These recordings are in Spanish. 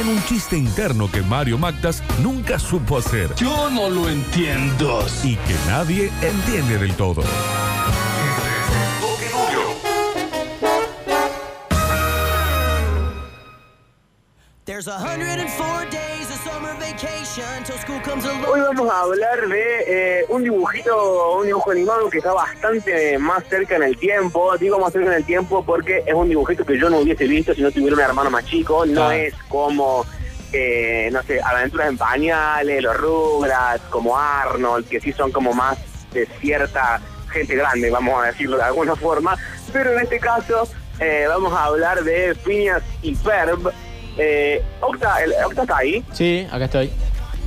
en un chiste interno que Mario Magdas nunca supo hacer Yo no lo entiendo. y que nadie entiende del todo. There's 104 days Hoy vamos a hablar de eh, un dibujito, un dibujo animado que está bastante más cerca en el tiempo. Digo más cerca en el tiempo porque es un dibujito que yo no hubiese visto si no tuviera un hermano más chico. No Ah. es como, eh, no sé, Aventuras en Pañales, los Rugrats, como Arnold, que sí son como más de cierta gente grande, vamos a decirlo de alguna forma. Pero en este caso eh, vamos a hablar de Phineas y Ferb. Eh, Octa, el- Octa está ahí. Sí, acá estoy.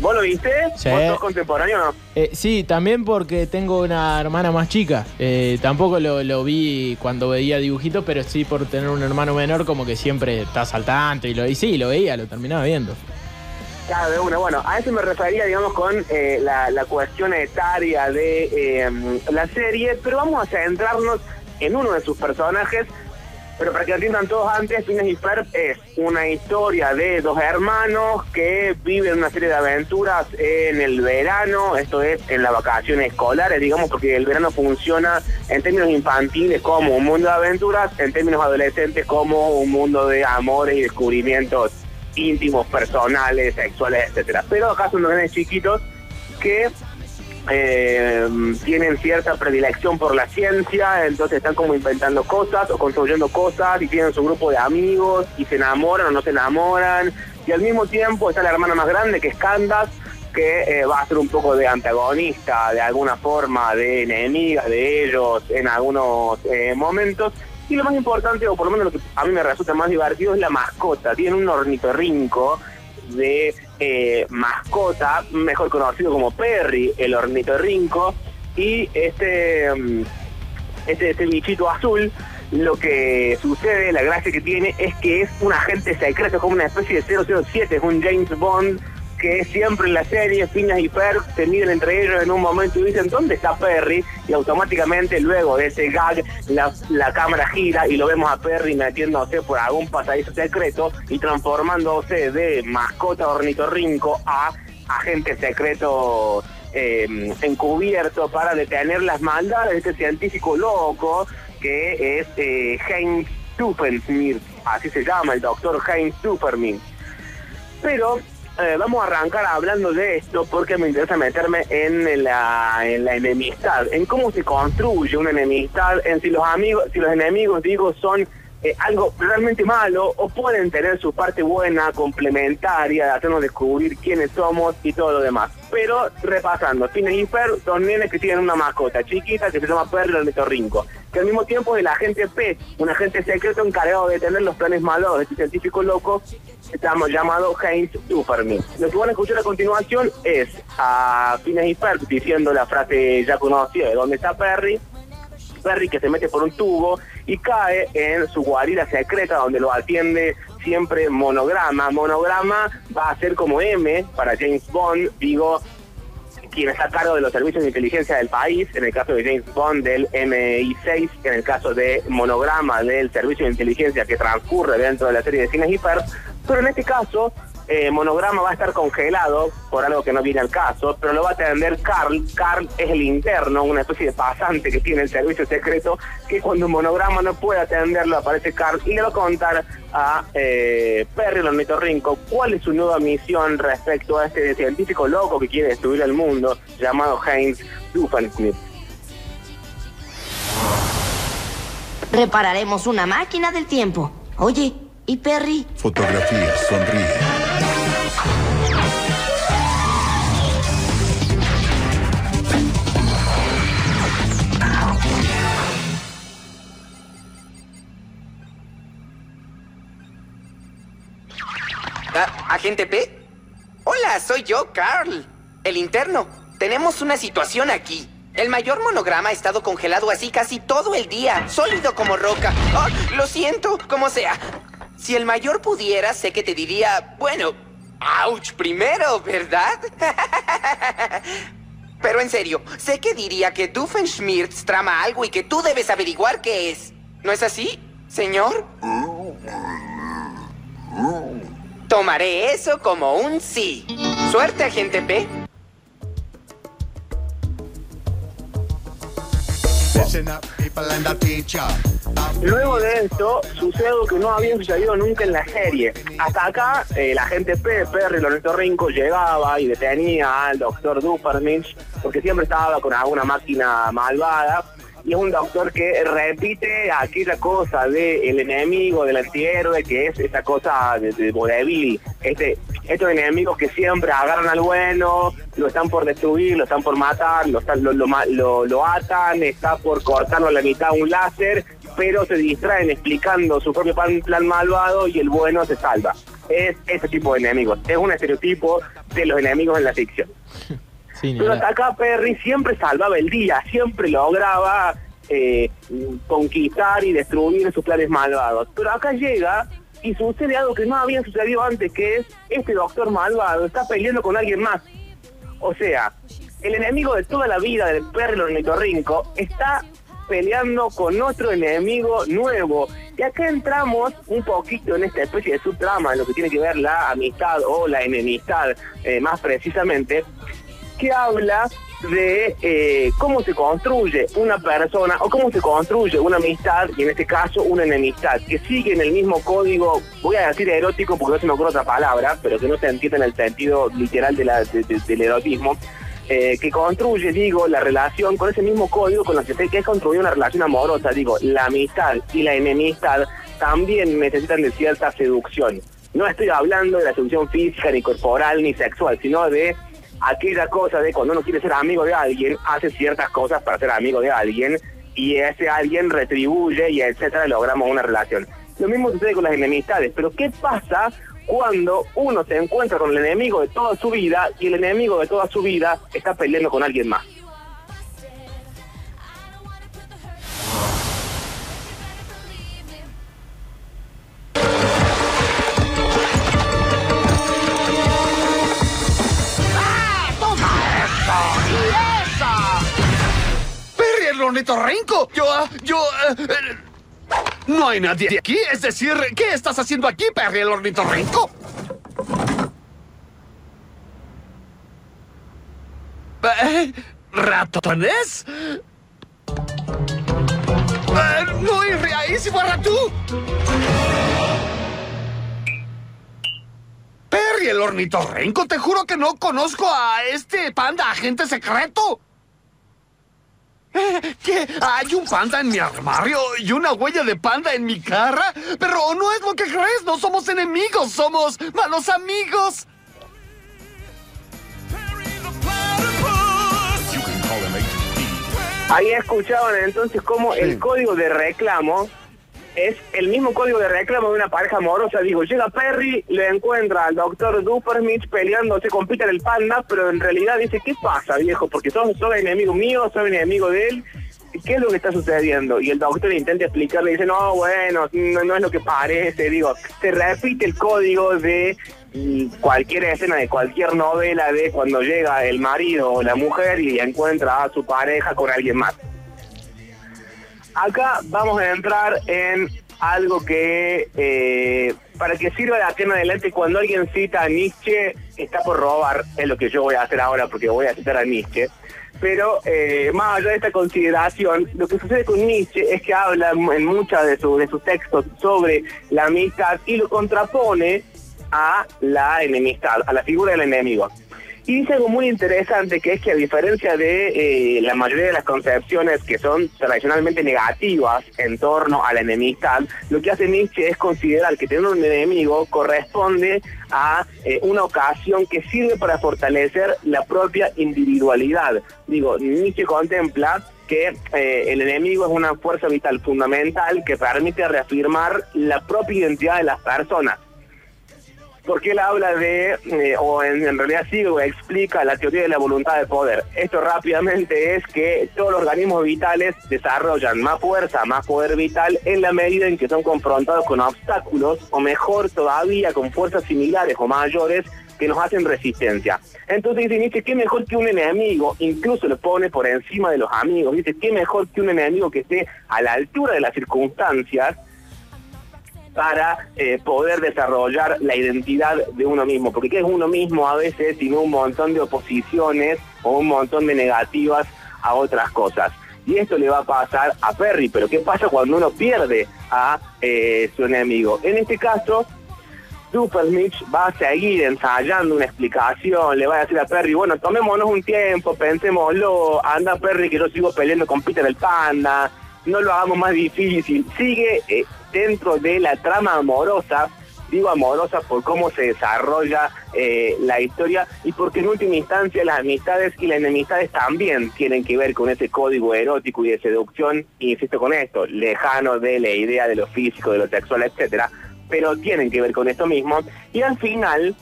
¿Vos lo viste? Sí. ¿Vos sos contemporáneo o no? Eh, sí, también porque tengo una hermana más chica. Eh, tampoco lo, lo vi cuando veía dibujitos, pero sí por tener un hermano menor, como que siempre está saltante y lo y sí, lo veía, lo terminaba viendo. Claro, de una. Bueno, a eso me refería, digamos, con eh, la, la cuestión etaria de eh, la serie, pero vamos a centrarnos en uno de sus personajes. Pero para que lo entiendan todos antes, Phineas y Ferb es una historia de dos hermanos que viven una serie de aventuras en el verano, esto es en las vacaciones escolares, digamos, porque el verano funciona en términos infantiles como un mundo de aventuras, en términos adolescentes como un mundo de amores y descubrimientos íntimos, personales, sexuales, etcétera. Pero acá son dos nenes chiquitos que eh, tienen cierta predilección por la ciencia, entonces están como inventando cosas o construyendo cosas y tienen su grupo de amigos y se enamoran o no se enamoran. Y al mismo tiempo está la hermana más grande que es Candace, que eh, va a ser un poco de antagonista, de alguna forma, de enemiga de ellos en algunos eh, momentos. Y lo más importante, o por lo menos lo que a mí me resulta más divertido, es la mascota. Tiene un ornitorrinco de eh, mascota, mejor conocido como Perry, el ornitorrinco, y este, mm, este, este bichito azul, lo que sucede, la gracia que tiene, es que es un agente secreto, como una especie de 007, es un James Bond, que siempre en la serie, Phineas y Ferb se miden entre ellos en un momento y dicen, ¿dónde está Perry? Y automáticamente luego de ese gag, la, la cámara gira y lo vemos a Perry metiéndose por algún pasadizo secreto y transformándose de mascota ornitorrinco a agente secreto eh, encubierto para detener las maldades de este científico loco que es eh, Heinz Stufensmith, así se llama el doctor Heinz Stuffermint. Pero eh, vamos a arrancar hablando de esto porque me interesa meterme en la, en la enemistad, en cómo se construye una enemistad, en si los amigos, si los enemigos, digo, son eh, algo realmente malo o pueden tener su parte buena, complementaria, de hacernos descubrir quiénes somos y todo lo demás. Pero repasando, Phineas y Ferb son nenes que tienen una mascota chiquita que se llama Perry el ornitorrinco, que al mismo tiempo el agente P, un agente secreto encargado de tener los planes malos de este científico loco estamos llamado Heinz Superman. Lo que van a escuchar a continuación es a Phineas y Ferb diciendo la frase ya conocida de dónde está Perry, Perry que se mete por un tubo y cae en su guarida secreta donde lo atiende siempre monograma. Monograma va a ser como M para James Bond, digo, quien está a cargo de los servicios de inteligencia del país, en el caso de James Bond del MI6, en el caso de Monograma del servicio de inteligencia que transcurre dentro de la serie de Cines Hiper, pero en este caso eh, Monograma va a estar congelado por algo que no viene al caso, pero lo va a atender Carl. Carl es el interno, una especie de pasante que tiene el servicio secreto, que cuando Monograma no puede atenderlo aparece Carl y le va a contar a eh, Perry el ornitorrinco cuál es su nueva misión respecto a este científico loco que quiere destruir el mundo llamado Heinz Doofenshmirtz. Repararemos una máquina del tiempo. Oye, ¿y Perry? Fotografía, sonríe. ¿Agente P? Hola, soy yo, Carl. El interno. Tenemos una situación aquí. El mayor monograma ha estado congelado así casi todo el día, sólido como roca. Oh, lo siento, como sea. Si el mayor pudiera, sé que te diría, bueno, ouch primero, ¿verdad? Pero en serio, sé que diría que Doofenshmirtz trama algo y que tú debes averiguar qué es. ¿No es así, señor? Tomaré eso como un sí. Suerte, agente P. Luego de esto, sucede algo que no había sucedido nunca en la serie. Hasta acá, eh, la gente P, Perry, Lorenzo Rinco, llegaba y detenía al doctor Duppermich porque siempre estaba con alguna máquina malvada. Y es un doctor que repite aquella cosa del enemigo, del antihéroe, que es esa cosa de, de. Este, estos enemigos que siempre agarran al bueno, lo están por destruir, lo están por matar, lo, están- lo- lo atan, está por cortarlo a la mitad un láser, pero se distraen explicando su propio plan, plan malvado y el bueno se salva. Es ese tipo de enemigos. Es un estereotipo de los enemigos en la ficción. Sí, Pero hasta acá Perry siempre salvaba el día, siempre lograba eh, conquistar y destruir sus planes malvados. Pero acá llega y sucede algo que no había sucedido antes, que es este doctor malvado está peleando con alguien más. O sea, el enemigo de toda la vida del perro ornitorrinco está peleando con otro enemigo nuevo. Y acá entramos un poquito en esta especie de subtrama, en lo que tiene que ver la amistad o la enemistad, eh, más precisamente, que habla de eh, cómo se construye una persona o cómo se construye una amistad y en este caso una enemistad que sigue en el mismo código, voy a decir erótico porque no se me ocurre otra palabra, pero que no se entiende en el sentido literal del erotismo, eh, que construye, digo, la relación con ese mismo código con el que, que es construir una relación amorosa, digo, la amistad y la enemistad también necesitan de cierta seducción. No estoy hablando de la seducción física, ni corporal, ni sexual, sino de aquella cosa de cuando uno quiere ser amigo de alguien, hace ciertas cosas para ser amigo de alguien y ese alguien retribuye y etcétera, logramos una relación. Lo mismo sucede con las enemistades, pero ¿qué pasa cuando uno se encuentra con el enemigo de toda su vida y el enemigo de toda su vida está peleando con alguien más? ¡Perry el ornitorrinco! Yo, ah, yo... eh, eh, no hay nadie aquí, es decir, ¿qué estás haciendo aquí, Perry el ornitorrinco? Eh, ¿Ratones? Eh, no iré ahí si fuera tú. Perry el ornitorrinco, te juro que no conozco a este panda agente secreto. ¿Qué? ¿Hay un panda en mi armario y una huella de panda en mi cara? Pero no es lo que crees, no somos enemigos, somos malos amigos. Ahí escuchaban entonces cómo el código de reclamo es el mismo código de reclamo de una pareja amorosa. Digo, llega Perry, le encuentra al doctor Duppermitch peleándose con Peter el panda, pero en realidad dice, ¿qué pasa, viejo? Porque sos, sos enemigo mío, soy enemigo de él. ¿Qué es lo que está sucediendo? Y el doctor intenta explicarle, dice, no, bueno, no, no es lo que parece. Digo, se repite el código de mm, cualquier escena de cualquier novela de cuando llega el marido o la mujer y encuentra a su pareja con alguien más. Acá vamos a entrar en algo que, eh, para que sirva de aquí adelante, cuando alguien cita a Nietzsche, está por robar, es lo que yo voy a hacer ahora porque voy a citar a Nietzsche. Pero eh, más allá de esta consideración, lo que sucede con Nietzsche es que habla en muchos de, su- de sus textos sobre la amistad y lo contrapone a la enemistad, a la figura del enemigo. Y dice algo muy interesante, que es que a diferencia de eh, la mayoría de las concepciones que son tradicionalmente negativas en torno a la enemistad, lo que hace Nietzsche es considerar que tener un enemigo corresponde a eh, una ocasión que sirve para fortalecer la propia individualidad. Digo, Nietzsche contempla que eh, el enemigo es una fuerza vital fundamental que permite reafirmar la propia identidad de las personas. Porque él habla de, eh, o en, realidad sí, explica la teoría de la voluntad de poder. Esto rápidamente es que todos los organismos vitales desarrollan más fuerza, más poder vital en la medida en que son confrontados con obstáculos, o mejor todavía, con fuerzas similares o mayores que nos hacen resistencia. Entonces dice qué mejor que un enemigo, incluso lo pone por encima de los amigos, dice, qué mejor que un enemigo que esté a la altura de las circunstancias, para eh, poder desarrollar la identidad de uno mismo, porque ¿qué es uno mismo a veces sin un montón de oposiciones o un montón de negativas a otras cosas? Y esto le va a pasar a Perry, pero ¿qué pasa cuando uno pierde a eh, su enemigo? En este caso, Supermitch va a seguir ensayando una explicación, le va a decir a Perry, bueno, tomémonos un tiempo, pensémoslo, anda Perry que yo sigo peleando con Peter el Panda, no lo hagamos más difícil, sigue eh, dentro de la trama amorosa, digo amorosa por cómo se desarrolla eh, la historia y porque en última instancia las amistades y las enemistades también tienen que ver con ese código erótico y de seducción, insisto con esto, lejano de la idea de lo físico, de lo sexual, etcétera, pero tienen que ver con esto mismo. Y al final,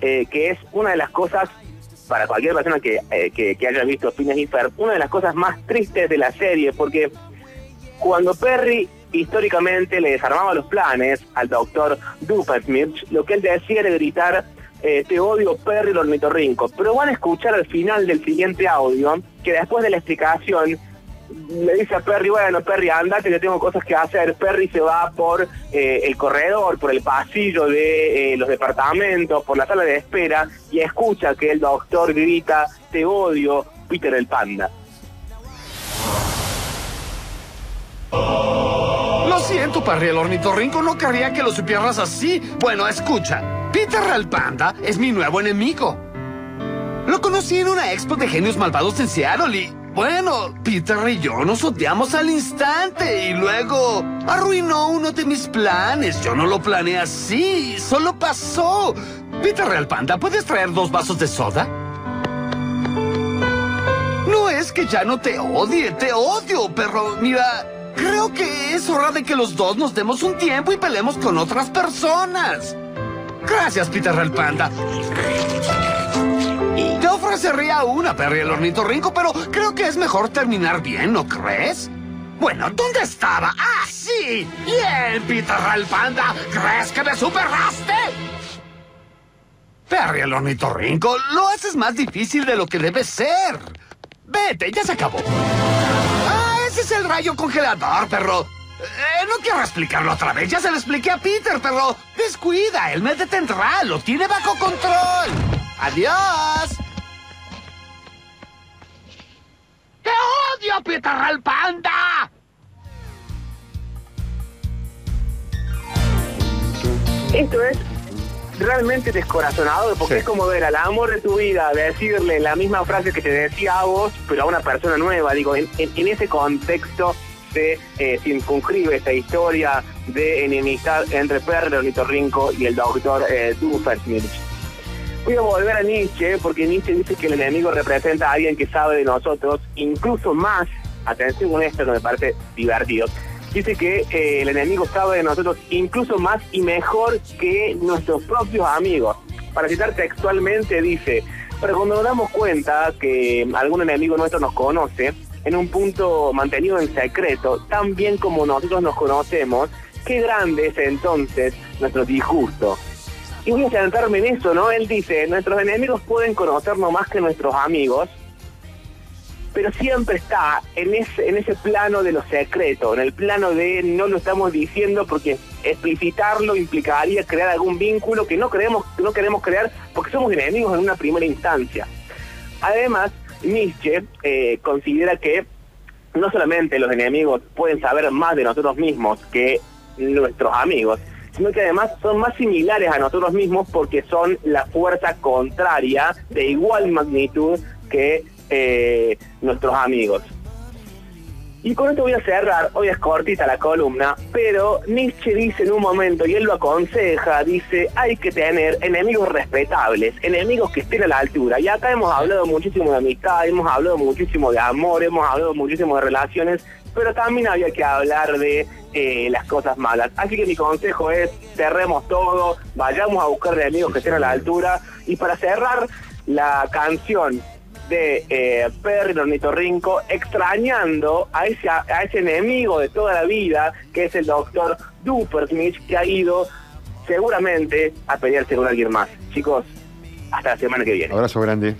eh, que es una de las cosas para cualquier persona que, eh, que, que haya visto Phineas y Ferb, una de las cosas más tristes de la serie, porque cuando Perry históricamente le desarmaba los planes al doctor Doofenshmirtz, lo que él decía era gritar eh, te odio Perry el ornitorrinco. Pero van a escuchar al final del siguiente audio que después de la explicación le dice a Perry, bueno Perry, andate que tengo cosas que hacer. Perry se va por eh, el corredor, por el pasillo de eh, los departamentos, por la sala de espera y escucha que el doctor grita te odio Peter el Panda. Lo siento, Perry el ornitorrinco, no quería que lo supieras así. Bueno, escucha. Peter el Panda es mi nuevo enemigo. Lo conocí en una expo de genios malvados en Seattle y... Bueno, Peter y yo nos odiamos al instante y luego arruinó uno de mis planes. Yo no lo planeé así, solo pasó. Peter el Panda, ¿puedes traer dos vasos de soda? No es que ya no te odie, te odio, perro. Mira, creo que es hora de que los dos nos demos un tiempo y peleemos con otras personas. Gracias, Peter el Panda. Te ofrecería una, Perry el ornitorrinco, pero creo que es mejor terminar bien, ¿no crees? Bueno, ¿dónde estaba? ¡Ah, sí! ¡Bien, Peter el Panda! ¿Crees que me superaste? Perry el ornitorrinco, lo haces más difícil de lo que debe ser. Vete, ya se acabó. Ese es el rayo congelador, perro. Eh, no quiero explicarlo otra vez, ya se lo expliqué a Peter, perro. Descuida, él me detendrá, lo tiene bajo control. ¡Adiós! ¡Te odio, Peter el Panda! Esto es realmente descorazonador porque es como ver al amor de tu vida decirle la misma frase que te decía a vos, pero a una persona nueva. Digo, en, en- en ese contexto se eh, circunscribe esta historia de enemistad entre Perry, el ornitorrinco y el doctor eh. Voy a volver a Nietzsche porque Nietzsche dice que el enemigo representa a alguien que sabe de nosotros, incluso más, atención con esto que me parece divertido, dice que eh, el enemigo sabe de nosotros incluso más y mejor que nuestros propios amigos. Para citar textualmente dice, pero cuando nos damos cuenta que algún enemigo nuestro nos conoce, en un punto mantenido en secreto, tan bien como nosotros nos conocemos, qué grande es entonces nuestro disgusto. Y voy a centrarme en eso, ¿no? Él dice, nuestros enemigos pueden conocernos más que nuestros amigos, pero siempre está en ese, en ese plano de lo secreto, en el plano de no lo estamos diciendo porque explicitarlo implicaría crear algún vínculo que no que no queremos crear porque somos enemigos en una primera instancia. Además, Nietzsche eh, considera que no solamente los enemigos pueden saber más de nosotros mismos que nuestros amigos, sino que además son más similares a nosotros mismos porque son la fuerza contraria de igual magnitud que eh, nuestros amigos. Y con esto voy a cerrar, hoy es cortita la columna, pero Nietzsche dice en un momento, y él lo aconseja, dice, hay que tener enemigos respetables, enemigos que estén a la altura. Y acá hemos hablado muchísimo de amistad, hemos hablado muchísimo de amor, hemos hablado muchísimo de relaciones, pero también había que hablar de eh, las cosas malas. Así que mi consejo es, cerremos todo, vayamos a buscar de amigos que estén a la altura. Y para cerrar, la canción de eh, Perry el ornitorrinco extrañando a ese, a ese enemigo de toda la vida, que es el doctor Dupersmith, que ha ido seguramente a pelearse con alguien más. Chicos, hasta la semana que viene. Abrazo grande.